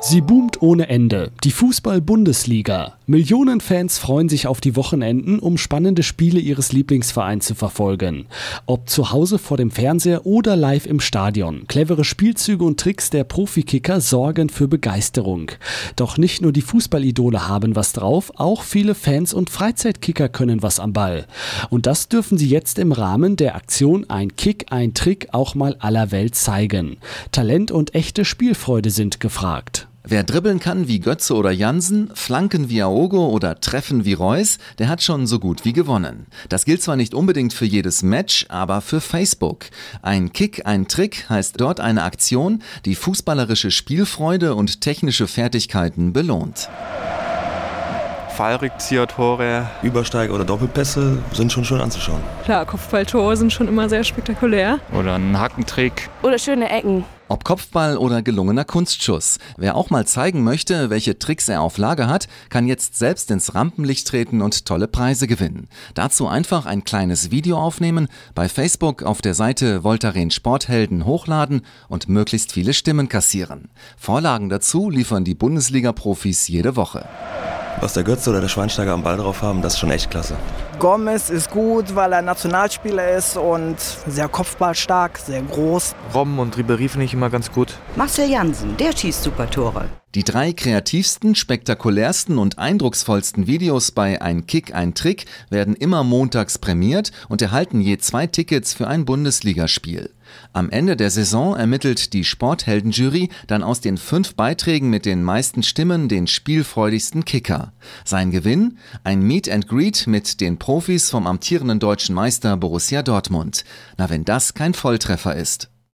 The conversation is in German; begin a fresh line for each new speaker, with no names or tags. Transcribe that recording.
Sie boomt ohne Ende. Die Fußball-Bundesliga. Millionen Fans freuen sich auf die Wochenenden, um spannende Spiele ihres Lieblingsvereins zu verfolgen. Ob zu Hause vor dem Fernseher oder live im Stadion. Clevere Spielzüge und Tricks der Profikicker sorgen für Begeisterung. Doch nicht nur die Fußballidole haben was drauf, auch viele Fans und Freizeitkicker können was am Ball. Und das dürfen sie jetzt im Rahmen der Aktion Ein Kick, ein Trick auch mal aller Welt zeigen. Talent und echte Spielfreude sind gefragt.
Wer dribbeln kann wie Götze oder Jansen, flanken wie Aogo oder treffen wie Reus, der hat schon so gut wie gewonnen. Das gilt zwar nicht unbedingt für jedes Match, aber für Facebook. Ein Kick, ein Trick heißt dort eine Aktion, die fußballerische Spielfreude und technische Fertigkeiten belohnt.
Fallrückzieher, Tore.
Übersteiger oder Doppelpässe sind schon schön anzuschauen.
Klar, Kopfballtore sind schon immer sehr spektakulär.
Oder ein Hackentrick.
Oder schöne Ecken.
Ob Kopfball oder gelungener Kunstschuss. Wer auch mal zeigen möchte, welche Tricks er auf Lager hat, kann jetzt selbst ins Rampenlicht treten und tolle Preise gewinnen. Dazu einfach ein kleines Video aufnehmen, bei Facebook auf der Seite Voltaren Sporthelden hochladen und möglichst viele Stimmen kassieren. Vorlagen dazu liefern die Bundesliga-Profis jede Woche.
Was der Götze oder der Schweinsteiger am Ball drauf haben, das ist schon echt klasse.
Gomez ist gut, weil er Nationalspieler ist und sehr kopfballstark, sehr groß.
Robben und Ribéry finde ich immer ganz gut.
Marcel Jansen, der schießt super Tore.
Die drei kreativsten, spektakulärsten und eindrucksvollsten Videos bei Ein Kick, ein Trick werden immer montags prämiert und erhalten je zwei Tickets für ein Bundesligaspiel. Am Ende der Saison ermittelt die Sportheldenjury dann aus den fünf Beiträgen mit den meisten Stimmen den spielfreudigsten Kicker. Sein Gewinn? Ein Meet and Greet mit den Profis vom amtierenden deutschen Meister Borussia Dortmund. Na, wenn das kein Volltreffer ist.